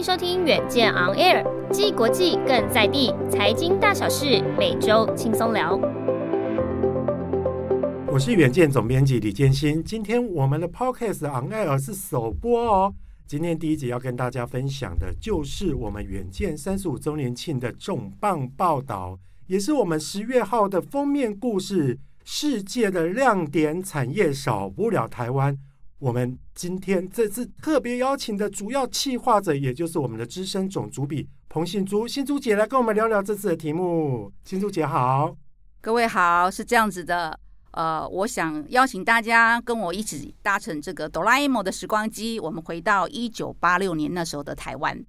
迎收听远见 On Air，既国际更在地，财经大小事每周轻松聊。我是远见总编辑李建新，今天我们的 Podcast On Air 是首播哦。今天第一集要跟大家分享的就是我们远见三十五周年庆的重磅报道，也是我们十月号的封面故事。世界的亮点产业少不了台湾。我们今天这次特别邀请的主要企划者，也就是我们的资深总主笔彭信珠，信珠姐来跟我们聊聊这次的题目。信珠姐好，各位好，是这样子的。呃，我想邀请大家跟我一起搭乘这个哆啦 A 梦的时光机，我们回到一九八六年那时候的台湾。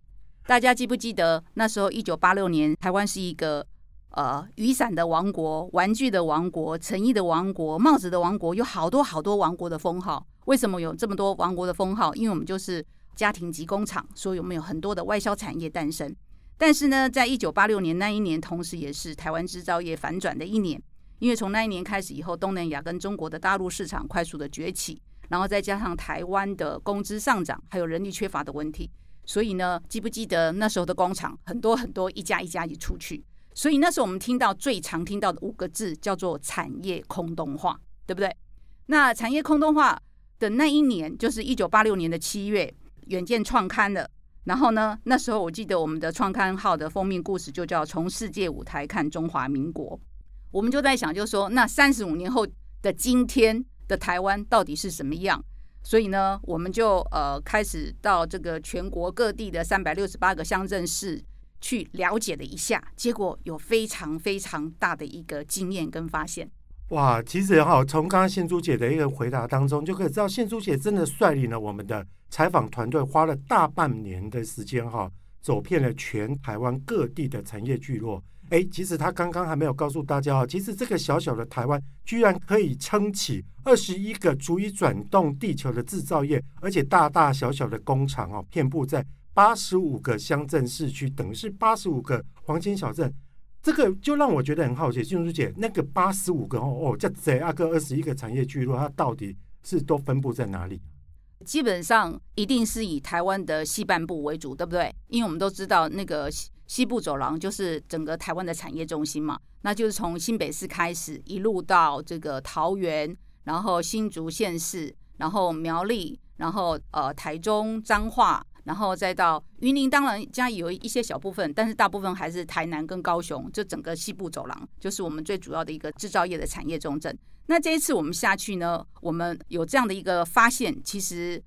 大家记不记得那时候一九八六年台湾是一个呃雨伞的王国、玩具的王国、成衣的王国、帽子的王国，有好多好多王国的封号。为什么有这么多王国的封号？因为我们就是家庭及工厂，所以我们有很多的外销产业诞生。但是呢，在一九八六年那一年，同时也是台湾制造业反转的一年。因为从那一年开始以后，东南亚跟中国的大陆市场快速的崛起，然后再加上台湾的工资上涨，还有人力缺乏的问题，所以呢，记不记得那时候的工厂很多很多，一家一家一出去，所以那时候我们听到最常听到的五个字叫做产业空洞化，对不对？那产业空洞化的那一年就是一九八六年的七月，远见创刊了。然后呢，那时候我记得我们的创刊号的封面故事就叫《从世界舞台看中华民国》。我们就在想，就是说，那三十五年后的今天的台湾到底是什么样？所以呢，我们就呃开始到这个全国各地的三百六十八个乡镇市去了解了一下，结果有非常非常大的一个经验跟发现。哇，其实哈，从刚刚杏珠姐的一个回答当中，就可以知道杏珠姐真的率领了我们的采访团队，花了大半年的时间哈，走遍了全台湾各地的产业聚落。哎，其实她刚刚还没有告诉大家哦，其实这个小小的台湾居然可以撑起二十一个足以转动地球的制造业，而且大大小小的工厂哦，遍布在八十五个乡镇市区，等于是八十五个黄金小镇。这个就让我觉得很好奇，杏珠姐，那个八十五个哦哦，这这二个二十一个产业聚落，它到底是都分布在哪里？基本上一定是以台湾的西半部为主，对不对？因为我们都知道那个西。西部走廊就是整个台湾的产业中心嘛，那就是从新北市开始，一路到这个桃园，然后新竹县市，然后苗栗，然后呃台中彰化，然后再到云林。当然，家有一些小部分，但是大部分还是台南跟高雄。就整个西部走廊，就是我们最主要的一个制造业的产业重镇。那这一次我们下去呢，我们有这样的一个发现，其实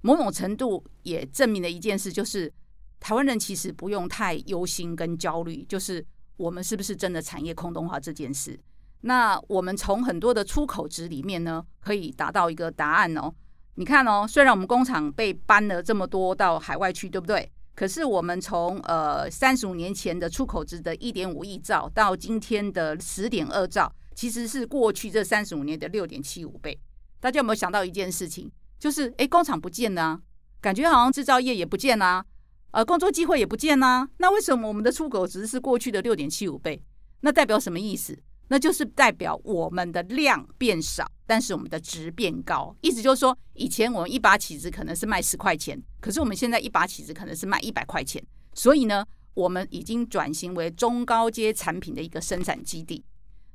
某种程度也证明了一件事，就是。台湾人其实不用太忧心跟焦虑，就是我们是不是真的产业空洞化这件事。那我们从很多的出口值里面呢，可以达到一个答案哦。你看哦，虽然我们工厂被搬了这么多到海外去，对不对？可是我们从呃三十五年前的出口值的一点五亿兆到今天的十点二兆，其实是过去这三十五年的六点七五倍。大家有没有想到一件事情？就是诶，工厂不见了，感觉好像制造业也不见了。呃，工作机会也不见啦。那为什么我们的出口值是过去的六点七五倍？那代表什么意思？那就是代表我们的量变少，但是我们的值变高。意思就是说，以前我们一把起子可能是卖十块钱，可是我们现在一把起子可能是卖一百块钱。所以呢，我们已经转型为中高阶产品的一个生产基地。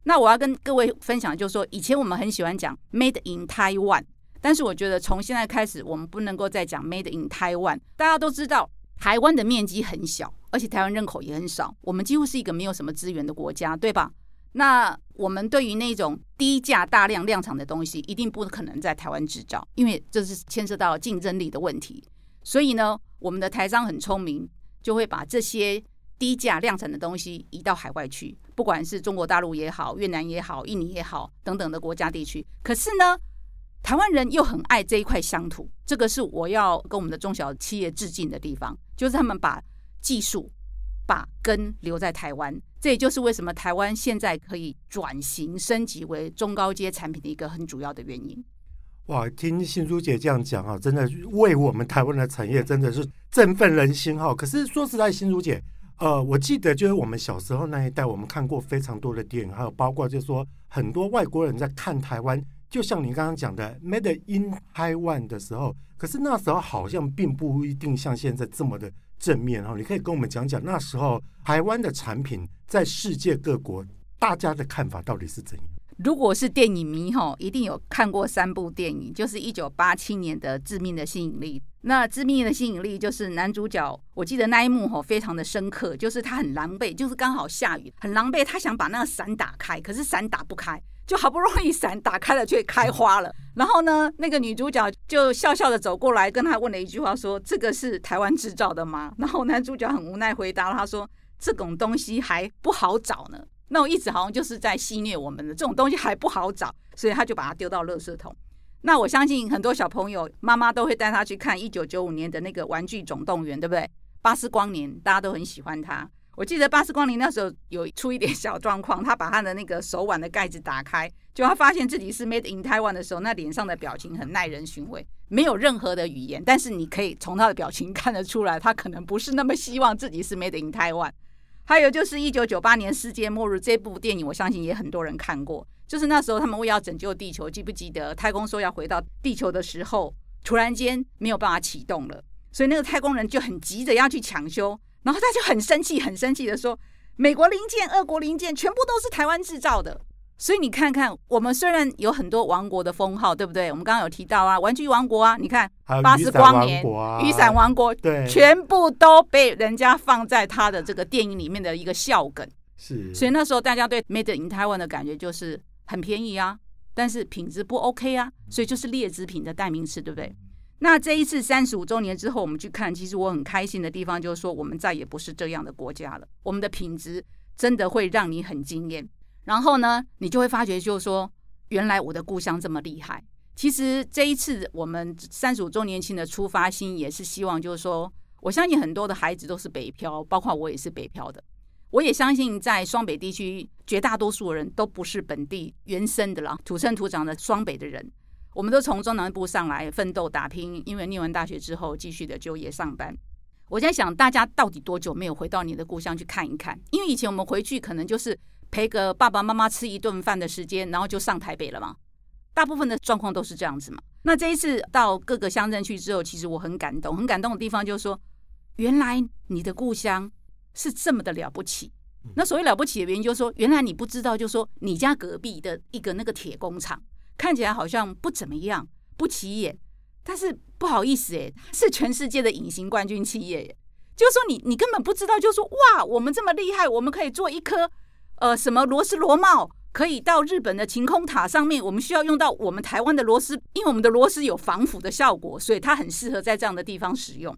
那我要跟各位分享，就是说，以前我们很喜欢讲 Made in Taiwan，但是我觉得从现在开始，我们不能够再讲 Made in Taiwan。大家都知道。台湾的面积很小，而且台湾人口也很少，我们几乎是一个没有什么资源的国家，对吧？那我们对于那种低价大量量产的东西，一定不可能在台湾制造，因为这是牵涉到竞争力的问题。所以呢，我们的台商很聪明，就会把这些低价量产的东西移到海外去，不管是中国大陆也好、越南也好、印尼也好等等的国家地区。可是呢，台湾人又很爱这一块乡土，这个是我要跟我们的中小企业致敬的地方，就是他们把技术、把根留在台湾。这也就是为什么台湾现在可以转型升级为中高阶产品的一个很主要的原因。哇，听新珠姐这样讲啊，真的为我们台湾的产业真的是振奋人心哈。可是说实在，新珠姐，呃，我记得就是我们小时候那一代，我们看过非常多的电影，还有包括就是说很多外国人在看台湾。就像你刚刚讲的，Made in Taiwan 的时候，可是那时候好像并不一定像现在这么的正面哈。你可以跟我们讲讲那时候台湾的产品在世界各国大家的看法到底是怎样？如果是电影迷吼，一定有看过三部电影，就是一九八七年的《致命的吸引力》。那《致命的吸引力》就是男主角，我记得那一幕吼非常的深刻，就是他很狼狈，就是刚好下雨，很狼狈，他想把那个伞打开，可是伞打不开。就好不容易伞打开了，却开花了。然后呢，那个女主角就笑笑的走过来，跟他问了一句话，说：“这个是台湾制造的吗？”然后男主角很无奈回答他说：“这种东西还不好找呢。”那我一直好像就是在戏虐我们的这种东西还不好找，所以他就把它丢到垃圾桶。那我相信很多小朋友妈妈都会带他去看一九九五年的那个《玩具总动员》，对不对？巴斯光年大家都很喜欢他。我记得巴斯光年那时候有出一点小状况，他把他的那个手腕的盖子打开，就他发现自己是 Made in Taiwan 的时候，那脸上的表情很耐人寻味，没有任何的语言，但是你可以从他的表情看得出来，他可能不是那么希望自己是 Made in Taiwan。还有就是一九九八年世界末日这部电影，我相信也很多人看过，就是那时候他们为要拯救地球，记不记得太空说要回到地球的时候，突然间没有办法启动了，所以那个太空人就很急着要去抢修。然后他就很生气，很生气的说：“美国零件、俄国零件全部都是台湾制造的。”所以你看看，我们虽然有很多王国的封号，对不对？我们刚刚有提到啊，玩具王国啊，你看巴斯光年、雨伞王国，对，全部都被人家放在他的这个电影里面的一个笑梗。是，所以那时候大家对 Made in Taiwan 的感觉就是很便宜啊，但是品质不 OK 啊，所以就是劣质品的代名词，对不对？那这一次三十五周年之后，我们去看，其实我很开心的地方就是说，我们再也不是这样的国家了。我们的品质真的会让你很惊艳。然后呢，你就会发觉，就是说，原来我的故乡这么厉害。其实这一次我们三十五周年庆的出发心，也是希望，就是说，我相信很多的孩子都是北漂，包括我也是北漂的。我也相信，在双北地区，绝大多数人都不是本地原生的啦，土生土长的双北的人。我们都从中南部上来奋斗打拼，因为念完大学之后继续的就业上班。我在想，大家到底多久没有回到你的故乡去看一看？因为以前我们回去可能就是陪个爸爸妈妈吃一顿饭的时间，然后就上台北了嘛。大部分的状况都是这样子嘛。那这一次到各个乡镇去之后，其实我很感动，很感动的地方就是说，原来你的故乡是这么的了不起。那所谓了不起的原因，就是说，原来你不知道，就是说你家隔壁的一个那个铁工厂。看起来好像不怎么样，不起眼，但是不好意思诶，是全世界的隐形冠军企业。就是说你你根本不知道，就是说哇，我们这么厉害，我们可以做一颗呃什么螺丝螺帽，可以到日本的晴空塔上面。我们需要用到我们台湾的螺丝，因为我们的螺丝有防腐的效果，所以它很适合在这样的地方使用。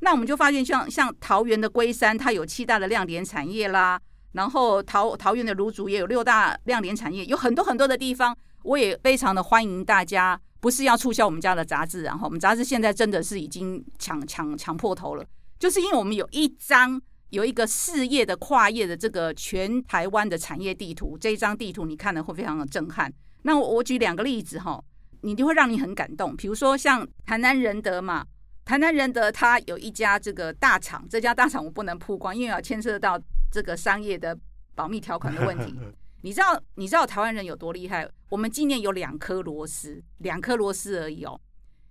那我们就发现像，像像桃园的龟山，它有七大的亮点产业啦，然后桃桃园的芦竹也有六大亮点产业，有很多很多的地方。我也非常的欢迎大家，不是要促销我们家的杂志，然后我们杂志现在真的是已经抢抢抢破头了，就是因为我们有一张有一个四页的跨页的这个全台湾的产业地图，这一张地图你看了会非常的震撼。那我我举两个例子哈，你就会让你很感动。比如说像台南仁德嘛，台南仁德它有一家这个大厂，这家大厂我不能曝光，因为要牵涉到这个商业的保密条款的问题。你知道你知道台湾人有多厉害？我们今年有两颗螺丝，两颗螺丝而已哦，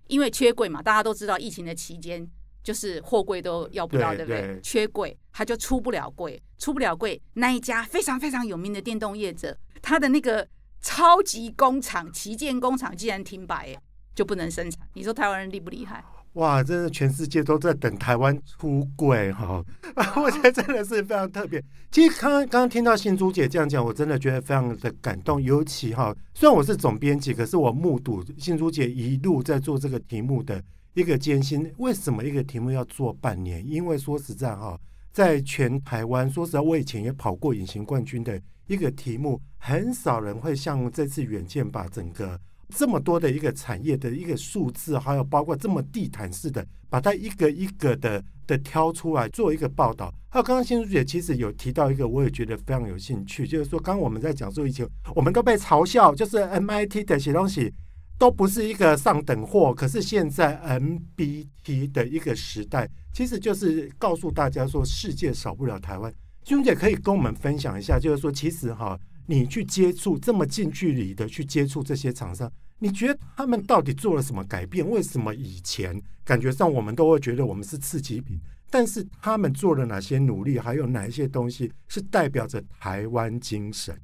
因为缺柜嘛，大家都知道疫情的期间就是货柜都要不到，对，对不对？缺柜，他就出不了柜，出不了柜。那一家非常非常有名的电动业者，他的那个超级工厂旗舰工厂竟然停摆，就不能生产。你说台湾人厉不厉害？哇，真的全世界都在等台湾出轨哈，我觉得真的是非常特别。其实刚刚刚刚听到新珠姐这样讲，我真的觉得非常的感动。尤其哈，虽然我是总编辑，可是我目睹新珠姐一路在做这个题目的一个艰辛。为什么一个题目要做半年？因为说实在哈，在全台湾，说实在，我以前也跑过隐形冠军的一个题目，很少人会像这次远见把整个。这么多的一个产业的一个数字，还有包括这么地毯式的，把它一个一个的的挑出来做一个报道。还有刚刚新书姐其实有提到一个，我也觉得非常有兴趣，就是说刚刚我们在讲说以前我们都被嘲笑，就是 MIT 的写东西都不是一个上等货，可是现在 MBT 的一个时代，其实就是告诉大家说世界少不了台湾。新书姐可以跟我们分享一下，就是说其实哈。你去接触这么近距离的去接触这些厂商，你觉得他们到底做了什么改变？为什么以前感觉上我们都会觉得我们是次级品，但是他们做了哪些努力？还有哪一些东西是代表着台湾精神？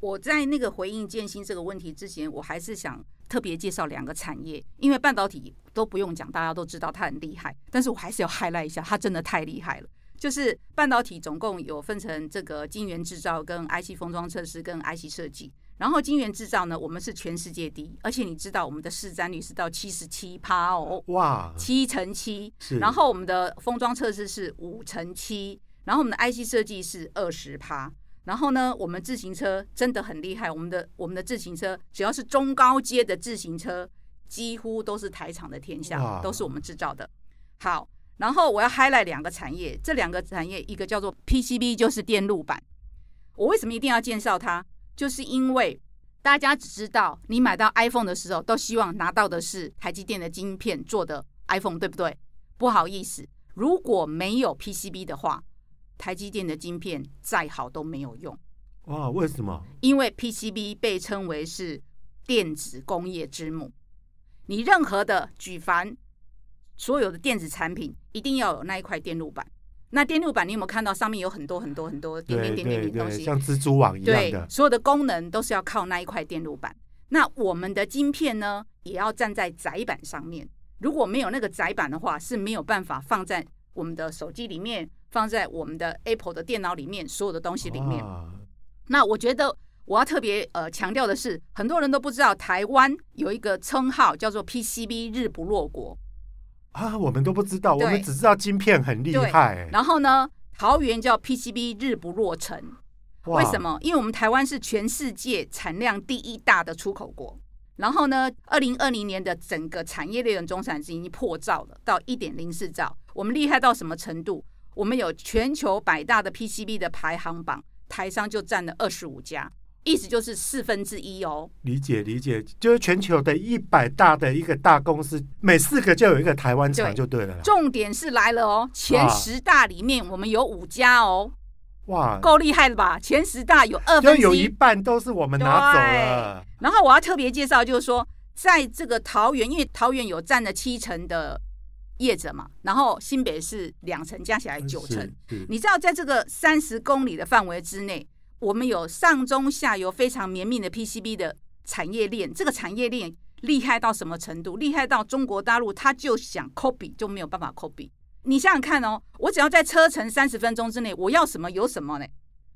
我在那个回应建新这个问题之前，我还是想特别介绍两个产业，因为半导体都不用讲，大家都知道它很厉害，但是我还是要 highlight 一下，它真的太厉害了。就是半导体总共有分成这个晶圆制造、跟 IC 封装测试、跟 IC 设计。然后晶圆制造呢，我们是全世界第一，而且你知道我们的市占率是到七十七趴哦，哇，七乘七。然后我们的封装测试是五乘七，然后我们的 IC 设计是二十趴。然后呢，我们自行车真的很厉害，我们的我们的自行车只要是中高阶的自行车，几乎都是台厂的天下，都是我们制造的。好。然后我要 highlight 两个产业，这两个产业一个叫做 PCB，就是电路板。我为什么一定要介绍它？就是因为大家只知道你买到 iPhone 的时候，都希望拿到的是台积电的晶片做的 iPhone，对不对？不好意思，如果没有 PCB 的话，台积电的晶片再好都没有用。哇，为什么？因为 PCB 被称为是电子工业之母，你任何的举凡。所有的电子产品一定要有那一块电路板。那电路板你有没有看到上面有很多很多很多点点点点点东西，像蜘蛛网一样的。对，所有的功能都是要靠那一块电路板。那我们的晶片呢，也要站在窄板上面。如果没有那个窄板的话，是没有办法放在我们的手机里面，放在我们的 Apple 的电脑里面，所有的东西里面。那我觉得我要特别呃强调的是，很多人都不知道台湾有一个称号叫做 PCB 日不落国。啊，我们都不知道，我们只知道晶片很厉害。然后呢，桃园叫 PCB 日不落城，为什么？因为我们台湾是全世界产量第一大的出口国。然后呢，二零二零年的整个产业链的总产值已经破兆了，到一点零四兆。我们厉害到什么程度？我们有全球百大的 PCB 的排行榜，台商就占了二十五家。意思就是四分之一哦，理解理解，就是全球的一百大的一个大公司，每四个就有一个台湾厂就对了。重点是来了哦，前十大里面我们有五家哦，哇，够厉害了吧？前十大有二分之一，有一半都是我们拿走了。然后我要特别介绍，就是说，在这个桃园，因为桃园有占了七成的业者嘛，然后新北是两成，加起来九成。你知道，在这个三十公里的范围之内。我们有上中下游非常绵密的 PCB 的产业链，这个产业链厉害到什么程度？厉害到中国大陆他就想 copy 就没有办法 copy。你想想看哦，我只要在车程三十分钟之内，我要什么有什么呢？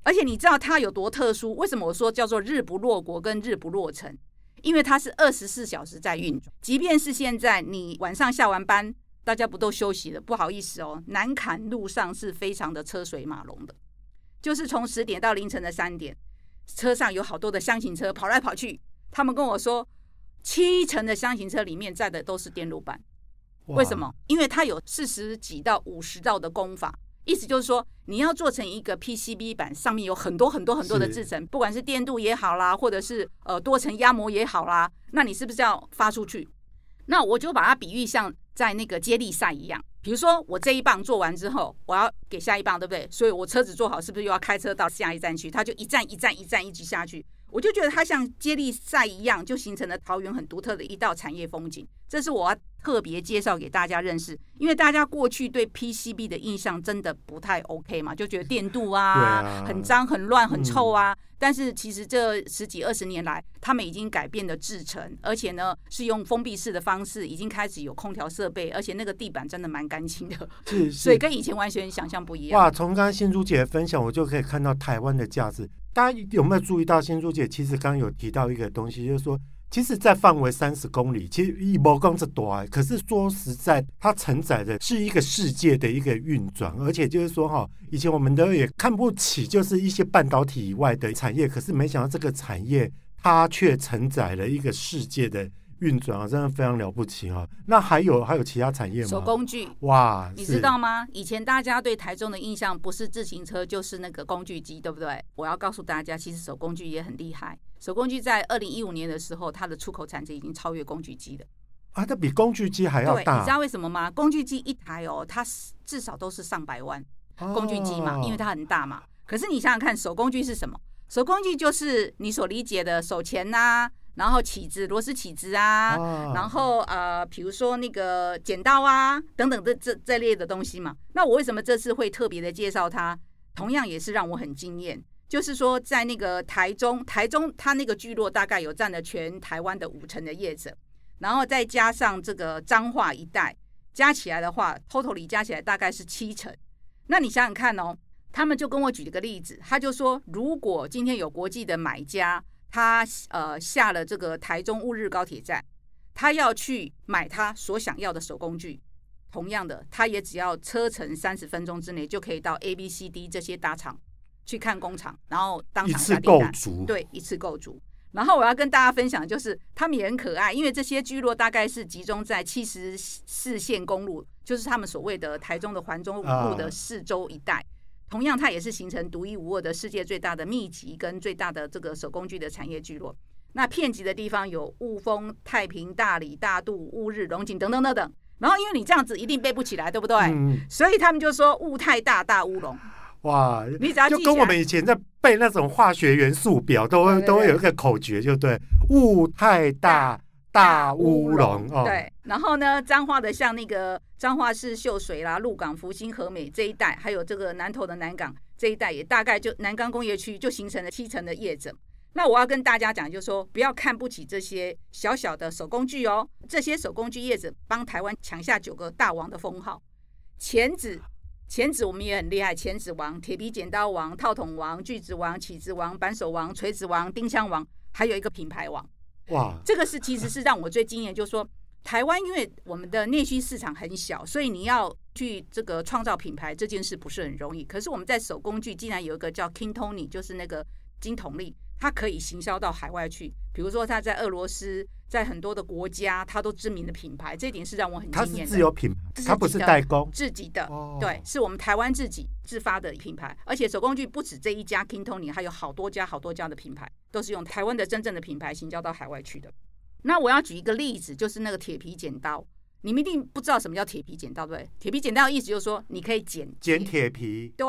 而且你知道它有多特殊？为什么我说叫做日不落国跟日不落城？因为它是二十四小时在运转，即便是现在你晚上下完班，大家不都休息了？不好意思哦，南崁路上是非常的车水马龙的。就是从十点到凌晨的三点，车上有好多的箱型车跑来跑去。他们跟我说，七成的箱型车里面载的都是电路板。为什么？因为它有四十几到五十道的工法，意思就是说，你要做成一个 PCB 板，上面有很多很多很多的制成，不管是电镀也好啦，或者是呃多层压膜也好啦，那你是不是要发出去？那我就把它比喻像在那个接力赛一样。比如说，我这一棒做完之后，我要给下一棒，对不对？所以我车子做好，是不是又要开车到下一站去？他就一站一站一站一直下去。我就觉得它像接力赛一样，就形成了桃园很独特的一道产业风景。这是我要特别介绍给大家认识，因为大家过去对 PCB 的印象真的不太 OK 嘛，就觉得电镀啊，啊很脏、很乱、很臭啊。嗯、但是其实这十几二十年来，他们已经改变了制程，而且呢是用封闭式的方式，已经开始有空调设备，而且那个地板真的蛮干净的，是，是所以跟以前完全想象不一样。哇，从刚刚新珠姐的分享，我就可以看到台湾的价值。大家有没有注意到，新珠姐其实刚刚有提到一个东西，就是说。其实，在范围三十公里，其实一毛工资多。可是说实在，它承载的是一个世界的一个运转，而且就是说，哈，以前我们都也看不起，就是一些半导体以外的产业。可是没想到这个产业它却承载了一个世界的运转啊，真的非常了不起哈、啊。那还有还有其他产业吗？手工具哇，你知道吗？以前大家对台中的印象不是自行车就是那个工具机，对不对？我要告诉大家，其实手工具也很厉害。手工具在二零一五年的时候，它的出口产值已经超越工具机了。啊，它比工具机还要大。对，你知道为什么吗？工具机一台哦，它至少都是上百万。工具机嘛，因为它很大嘛。可是你想想看，手工具是什么？手工具就是你所理解的手钳呐、啊，然后起子、螺丝起子啊，啊然后呃，比如说那个剪刀啊等等的这这类的东西嘛。那我为什么这次会特别的介绍它？同样也是让我很惊艳，就是说在那个台中，台中它那个聚落大概有占了全台湾的五成的业者，然后再加上这个彰化一带，加起来的话，totally 加起来大概是七成。那你想想看哦。他们就跟我举了个例子，他就说，如果今天有国际的买家，他呃下了这个台中乌日高铁站，他要去买他所想要的手工具，同样的，他也只要车程三十分钟之内就可以到 A、B、C、D 这些大厂去看工厂，然后当场下订单，对，一次购足。然后我要跟大家分享就是，他们也很可爱，因为这些聚落大概是集中在七十四线公路，就是他们所谓的台中的环中路的四周一带。同样，它也是形成独一无二的世界最大的密集跟最大的这个手工具的产业聚落。那遍及的地方有雾峰、太平、大理、大肚、乌日、龙井等等等等。然后，因为你这样子一定背不起来，对不对？嗯、所以他们就说雾太大，大乌龙。哇！你只要记就跟我们以前在背那种化学元素表，都会都会有一个口诀，就对，雾太大。大乌龙哦，对，然后呢，彰化的像那个彰化市秀水啦、鹿港、福兴、和美这一带，还有这个南投的南港这一带，也大概就南港工业区就形成了七成的业者。那我要跟大家讲，就是说不要看不起这些小小的手工具哦，这些手工具业者帮台湾抢下九个大王的封号。钳子，钳子我们也很厉害，钳子王、铁皮剪刀王、套筒王、锯子王、起子王、扳手王、锤子王、丁香王，还有一个品牌王。哇，这个是其实是让我最惊艳，就是说台湾因为我们的内需市场很小，所以你要去这个创造品牌这件事不是很容易。可是我们在手工具竟然有一个叫 King Tony，就是那个金童力，它可以行销到海外去。比如说它在俄罗斯，在很多的国家，它都知名的品牌，这一点是让我很惊艳的。它是自有品牌，它不是代工，自己的，对，是我们台湾自己自发的品牌。而且手工具不止这一家 King Tony，还有好多家好多家的品牌。都是用台湾的真正的品牌行销到海外去的。那我要举一个例子，就是那个铁皮剪刀。你们一定不知道什么叫铁皮剪刀，对不对？铁皮剪刀的意思就是说，你可以剪剪铁皮。对，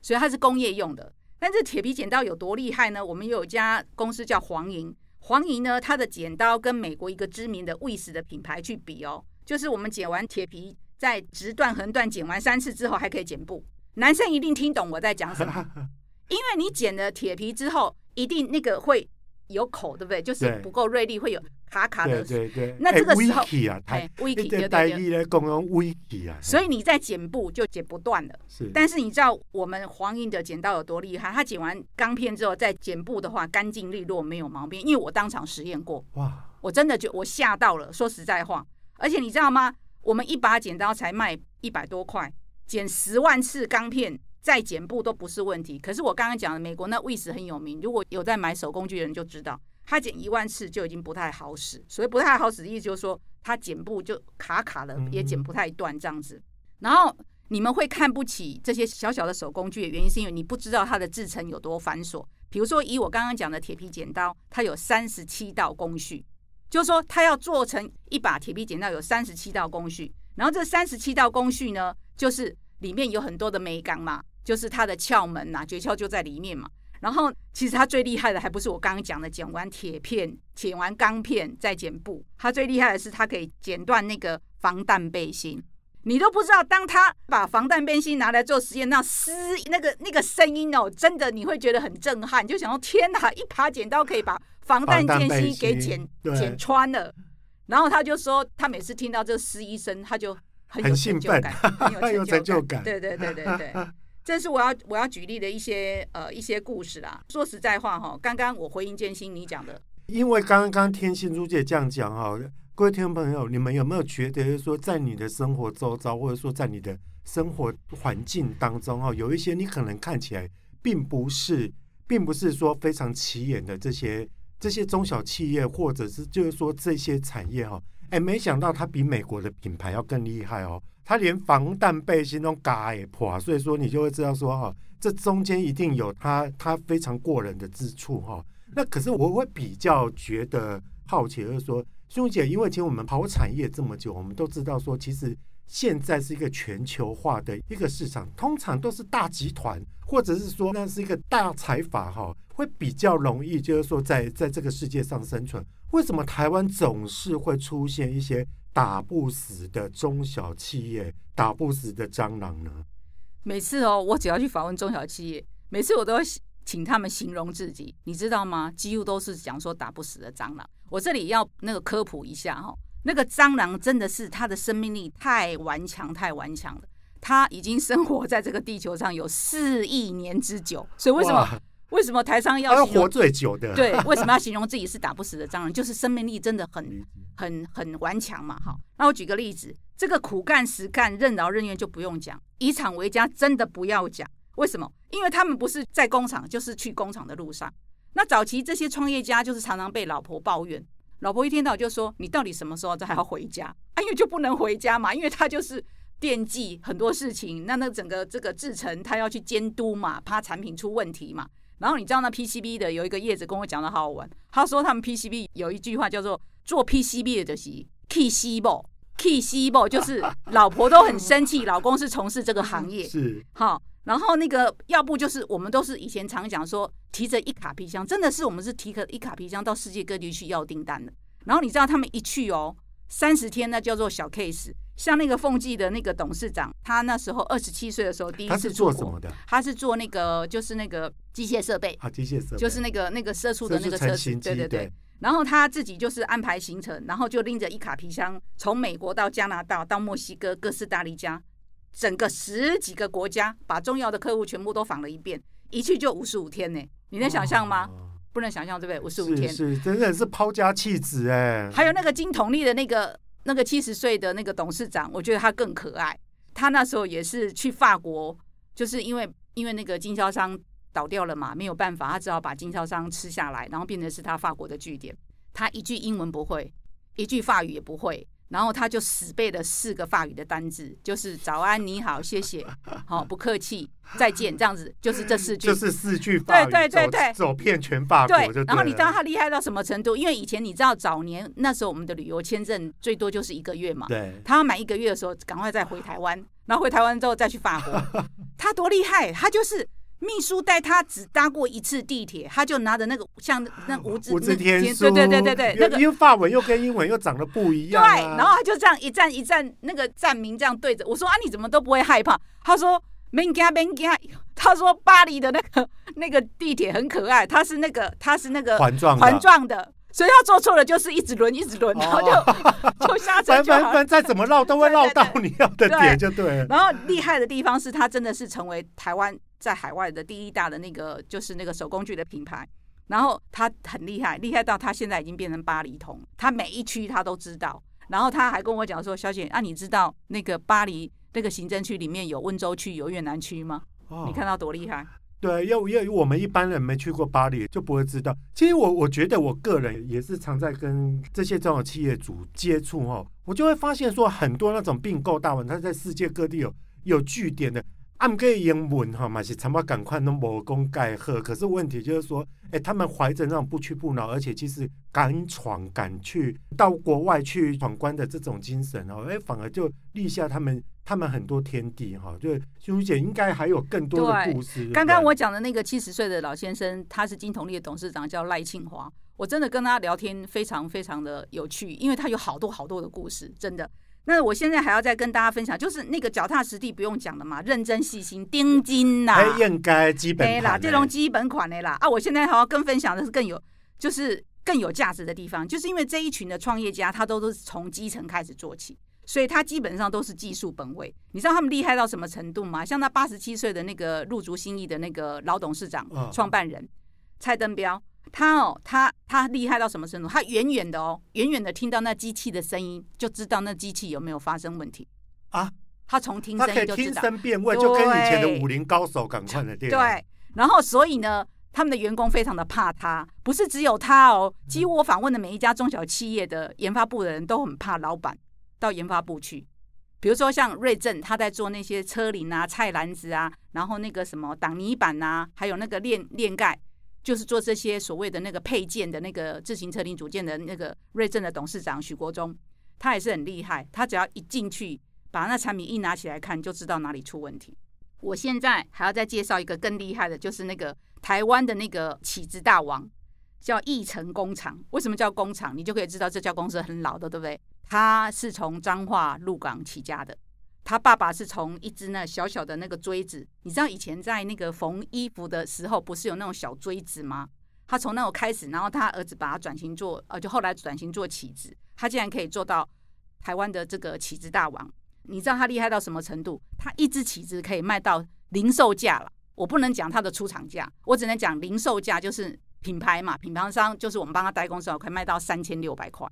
所以它是工业用的。但这铁皮剪刀有多厉害呢？我们有一家公司叫黄银，黄银呢，它的剪刀跟美国一个知名的 Weiss 的品牌去比哦，就是我们剪完铁皮，在直段、横段剪完三次之后，还可以剪布。男生一定听懂我在讲什么，因为你剪了铁皮之后。一定那个会有口，对不对？就是不够锐利，会有卡卡的。对对对。那这个时候，哎，微起对对对。所以你在剪布就剪不断了。是。但是你知道我们黄英的剪刀有多厉害？他剪完钢片之后再剪布的话，干净利落，没有毛病。因为我当场实验过。哇！我真的就我吓到了。说实在话，而且你知道吗？我们一把剪刀才卖一百多块，剪十万次钢片。再剪布都不是问题，可是我刚刚讲的美国那 Weiss 很有名，如果有在买手工具的人就知道，他剪一万次就已经不太好使，所以不太好使的意思就是说，他剪布就卡卡的，也剪不太断这样子。然后你们会看不起这些小小的手工具的原因，是因为你不知道它的制成有多繁琐。比如说以我刚刚讲的铁皮剪刀，它有三十七道工序，就是说它要做成一把铁皮剪刀有三十七道工序，然后这三十七道工序呢，就是里面有很多的美感嘛。就是他的窍门呐、啊，诀窍就在里面嘛。然后其实他最厉害的还不是我刚刚讲的剪完铁片、剪完钢片再剪布，他最厉害的是他可以剪断那个防弹背心。你都不知道，当他把防弹背心拿来做实验，那撕那个那个声音哦，真的你会觉得很震撼，就想说天哪，一把剪刀可以把防弹背心给剪剪穿了。然后他就说，他每次听到这个撕一声，他就很有成就感，很有成就感。对对对对对。这是我要我要举例的一些呃一些故事啦。说实在话哈，刚刚我回应建新你讲的，因为刚刚听新珠姐这样讲哈，各位听众朋友，你们有没有觉得说，在你的生活周遭，或者说在你的生活环境当中哈，有一些你可能看起来并不是并不是说非常起眼的这些这些中小企业，或者是就是说这些产业哈，哎，没想到它比美国的品牌要更厉害哦，它连防弹背心都嘎也破，所以说你就会知道说哈，这中间一定有它它非常过人的之处哈。那可是我会比较觉得好奇，就是说，兄姐，因为其实我们跑产业这么久，我们都知道说，其实。现在是一个全球化的一个市场，通常都是大集团，或者是说那是一个大财阀哈，会比较容易，就是说在在这个世界上生存。为什么台湾总是会出现一些打不死的中小企业，打不死的蟑螂呢？每次哦，我只要去访问中小企业，每次我都会请他们形容自己，你知道吗？几乎都是讲说打不死的蟑螂。我这里要那个科普一下哈。那个蟑螂真的是它的生命力太顽强，太顽强了。它已经生活在这个地球上有四亿年之久，所以为什么为什么台商要活最久的？对，为什么要形容自己是打不死的蟑螂？就是生命力真的很很很顽强嘛。好，那我举个例子，这个苦干实干、任劳任怨就不用讲，以厂为家真的不要讲。为什么？因为他们不是在工厂，就是去工厂的路上。那早期这些创业家就是常常被老婆抱怨。老婆一天到晚就说：“你到底什么时候才还要回家？”啊，因为就不能回家嘛，因为他就是惦记很多事情。那那整个这个制程，他要去监督嘛，怕产品出问题嘛。然后你知道那 PCB 的有一个叶子跟我讲的好好玩，他说他们 PCB 有一句话叫做“做 PCB 的就是 key 细胞，key 细胞就是老婆都很生气，老公是从事这个行业 是好。”然后那个，要不就是我们都是以前常讲说，提着一卡皮箱，真的是我们是提着一卡皮箱到世界各地去要订单的。然后你知道他们一去哦，三十天那叫做小 case。像那个凤记的那个董事长，他那时候二十七岁的时候第一次做什么的？他是做那个就是那个机械设备啊，机械设备就是那个那个射出的那个车子，对对对。然后他自己就是安排行程，然后就拎着一卡皮箱，从美国到加拿大到墨西哥哥斯达黎加。整个十几个国家，把重要的客户全部都访了一遍，一去就五十五天呢，你能想象吗？哦、不能想象，对不对？五十五天是，是真的是抛家弃子哎。还有那个金统利的那个那个七十岁的那个董事长，我觉得他更可爱。他那时候也是去法国，就是因为因为那个经销商倒掉了嘛，没有办法，他只好把经销商吃下来，然后变成是他法国的据点。他一句英文不会，一句法语也不会。然后他就死背了四个法语的单字，就是早安、你好、谢谢、好、不客气、再见，这样子就是这四句，就是四句法语，对对对对，走遍全法国就对。然后你知道他厉害到什么程度？因为以前你知道早年那时候我们的旅游签证最多就是一个月嘛，对。他要满一个月的时候，赶快再回台湾，然后回台湾之后再去法国。他多厉害，他就是。秘书带他只搭过一次地铁，他就拿着那个像那无字无字天书，对对对对对，那个因为法文又跟英文又长得不一样，啊，对，然后他就这样一站一站那个站名这样对着我说啊，你怎么都不会害怕？他说没惊没惊，他说巴黎的那个那个地铁很可爱，它是那个它是那个环状环状的，所以他做错了就是一直轮一直轮，然 后就、哦、就下车就好，反正再怎么绕都会绕到你要的点就对了。然后厉害的地方是他真的是成为台湾。在海外的第一大的那个就是那个手工具的品牌，然后他很厉害，厉害到他现在已经变成巴黎通，他每一区他都知道。然后他还跟我讲说：“小姐，啊，你知道那个巴黎那个行政区里面有温州区、有越南区吗？哦，你看到多厉害？”对，要要我们一般人没去过巴黎就不会知道。其实我我觉得我个人也是常在跟这些这种企业主接触哦，我就会发现说很多那种并购大王，他在世界各地有有据点的。按个英文哈嘛是差不多赶快弄魔功盖贺，可是问题就是说，哎、他们怀着那种不屈不挠，而且其实敢闯敢去到国外去闯关的这种精神哦，哎、反而就立下他们他们很多天地哈。就兄姐应该还有更多的故事。刚刚我讲的那个七十岁的老先生，他是金统利的董事长，叫赖庆华。我真的跟他聊天非常非常的有趣，因为他有好多好多的故事，真的。那我现在还要再跟大家分享，就是那个脚踏实地不用讲了嘛，认真细心盯紧呐，应该基本款啦，这种基本款的啦啊！我现在还要更分享的是更有，就是更有价值的地方，就是因为这一群的创业家，他都都是从基层开始做起，所以他基本上都是技术本位。你知道他们厉害到什么程度吗？像那八十七岁的那个入足新意的那个老董事长、创办人蔡登标。他哦，他他厉害到什么程度？他远远的哦，远远的听到那机器的声音，就知道那机器有没有发生问题啊。他从听声音就知道，听声辨位，就跟以前的武林高手赶快的对。对，然后所以呢，他们的员工非常的怕他，不是只有他哦，几乎我访问的每一家中小企业的研发部的人都很怕老板到研发部去。比如说像瑞正，他在做那些车铃啊、菜篮子啊，然后那个什么挡泥板啊，还有那个链链盖，就是做这些所谓的那个配件的那个自行车零组件的那个瑞正的董事长许国忠，他也是很厉害。他只要一进去，把那产品一拿起来看，就知道哪里出问题。我现在还要再介绍一个更厉害的，就是那个台湾的那个起子大王，叫义成工厂。为什么叫工厂？你就可以知道这家公司很老的，对不对？他是从彰化鹿港起家的，他爸爸是从一只那小小的那个锥子，你知道以前在那个缝衣服的时候，不是有那种小锥子吗？他从那种开始，然后他儿子把他转型做，呃，就后来转型做起子，他竟然可以做到台湾的这个起子大王。你知道他厉害到什么程度？他一只起子可以卖到零售价了，我不能讲他的出厂价，我只能讲零售价，就是品牌嘛，品牌商就是我们帮他代工时候可以卖到三千六百块。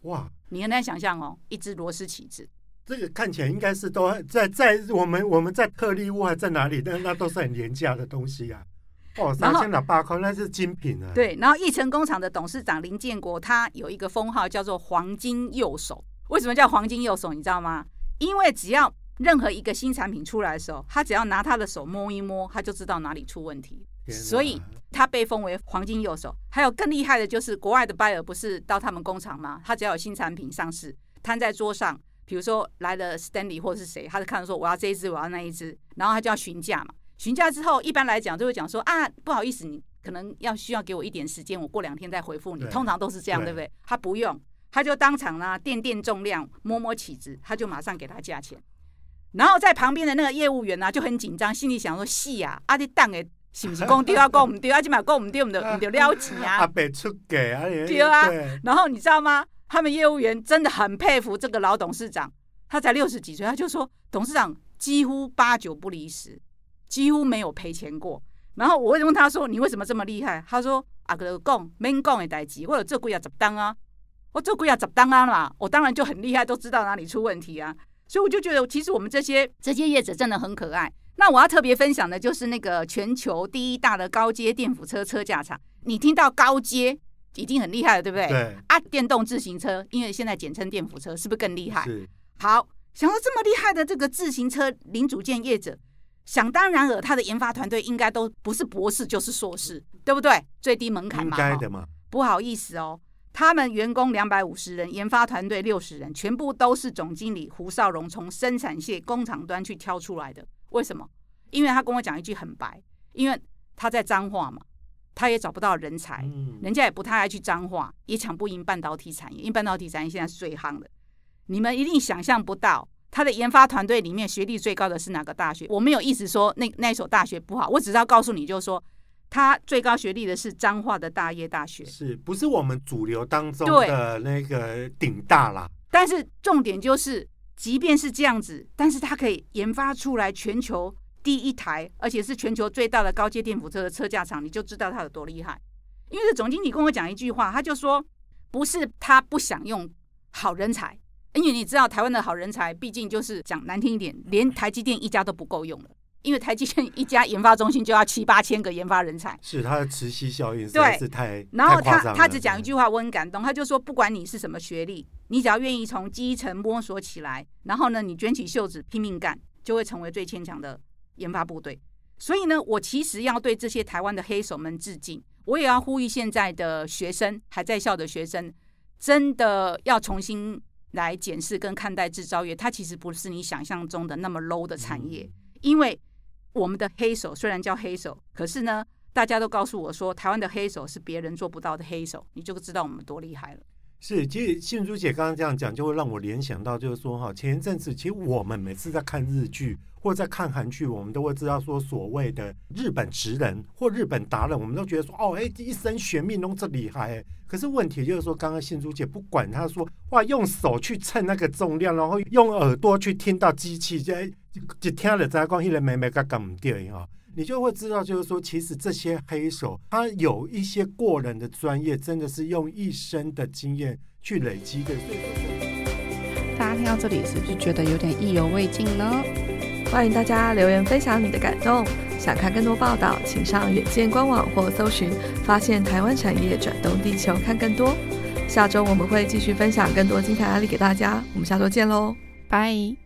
哇，你很难想象哦，一只螺丝起子，这个看起来应该是都在在我们我们在特力屋还在哪里？但那都是很廉价的东西啊。哦，三千两八块那是精品啊。对，然后义成工厂的董事长林建国，他有一个封号叫做“黄金右手”。为什么叫黄金右手？你知道吗？因为只要任何一个新产品出来的时候，他只要拿他的手摸一摸，他就知道哪里出问题。所以他被封为黄金右手。还有更厉害的就是，国外的 buyer 不是到他们工厂吗？他只要有新产品上市，摊在桌上，比如说来了 Stanley 或是谁，他就看说我要这一只，我要那一只，然后他就要询价嘛。询价之后，一般来讲就会讲说啊，不好意思，你可能要需要给我一点时间，我过两天再回复你。通常都是这样，对，不对？他不用，他就当场呢掂掂重量，摸摸起子，他就马上给他价钱。然后在旁边的那个业务员呢、啊、就很紧张，心里想说：是啊，阿弟当诶。是不是讲对啊？讲唔对啊？今嘛讲唔对，唔就唔就了钱啊！阿 出给啊！对啊。然后你知道吗？他们业务员真的很佩服这个老董事长，他才六十几岁，他就说董事长几乎八九不离十，几乎没有赔钱过。然后我会问他说：“你为什么这么厉害？”他说：“阿哥讲免讲的代志，我有做几啊十单啊，我做几啊十单啊嘛，我当然就很厉害，都知道哪里出问题啊。所以我就觉得，其实我们这些这些业者真的很可爱。”那我要特别分享的就是那个全球第一大的高阶电辅车车架厂。你听到高阶已经很厉害了，对不对？对。啊，电动自行车，因为现在简称电扶车，是不是更厉害？是。好，想到这么厉害的这个自行车零组件业者，想当然尔，他的研发团队应该都不是博士就是硕士，对不对？最低门槛嘛。应该的嘛。不好意思哦，他们员工两百五十人，研发团队六十人，全部都是总经理胡少荣从生产线工厂端去挑出来的。为什么？因为他跟我讲一句很白，因为他在彰化嘛，他也找不到人才，嗯、人家也不太爱去彰化，也抢不赢半导体产业，因为半导体产业现在是最夯的。你们一定想象不到，他的研发团队里面学历最高的是哪个大学？我没有意思说那那所大学不好，我只是要告诉你，就是说他最高学历的是彰化的大业大学，是不是我们主流当中的那个顶大啦？但是重点就是，即便是这样子，但是他可以研发出来全球。第一台，而且是全球最大的高阶电辅车的车架厂，你就知道它有多厉害。因为这总经理跟我讲一句话，他就说，不是他不想用好人才，因为你知道台湾的好人才，毕竟就是讲难听一点，连台积电一家都不够用了，因为台积电一家研发中心就要七八千个研发人才，是它的磁吸效应实在是太，然后他他只讲一句话，我很感动，他就说，不管你是什么学历，你只要愿意从基层摸索起来，然后呢，你卷起袖子拼命干，就会成为最坚强的。研发部队，所以呢，我其实要对这些台湾的黑手们致敬。我也要呼吁现在的学生，还在校的学生，真的要重新来检视跟看待制造业。它其实不是你想象中的那么 low 的产业。因为我们的黑手虽然叫黑手，可是呢，大家都告诉我说，台湾的黑手是别人做不到的黑手，你就知道我们多厉害了。是，其实信珠姐刚刚这样讲，就会让我联想到，就是说哈，前一阵子，其实我们每次在看日剧或在看韩剧，我们都会知道说，所谓的日本职人或日本达人，我们都觉得说，哦，哎，一生玄命弄这厉害。可是问题就是说，刚刚信珠姐不管他说，哇，用手去称那个重量，然后用耳朵去听到机器，就就听了在讲，一人没没个搞唔掉哈。你就会知道，就是说，其实这些黑手他有一些过人的专业，真的是用一生的经验去累积的。大家听到这里，是不是觉得有点意犹未尽呢？欢迎大家留言分享你的感动。想看更多报道，请上远见官网或搜寻“发现台湾产业转动地球”看更多。下周我们会继续分享更多精彩案例给大家，我们下周见喽，拜。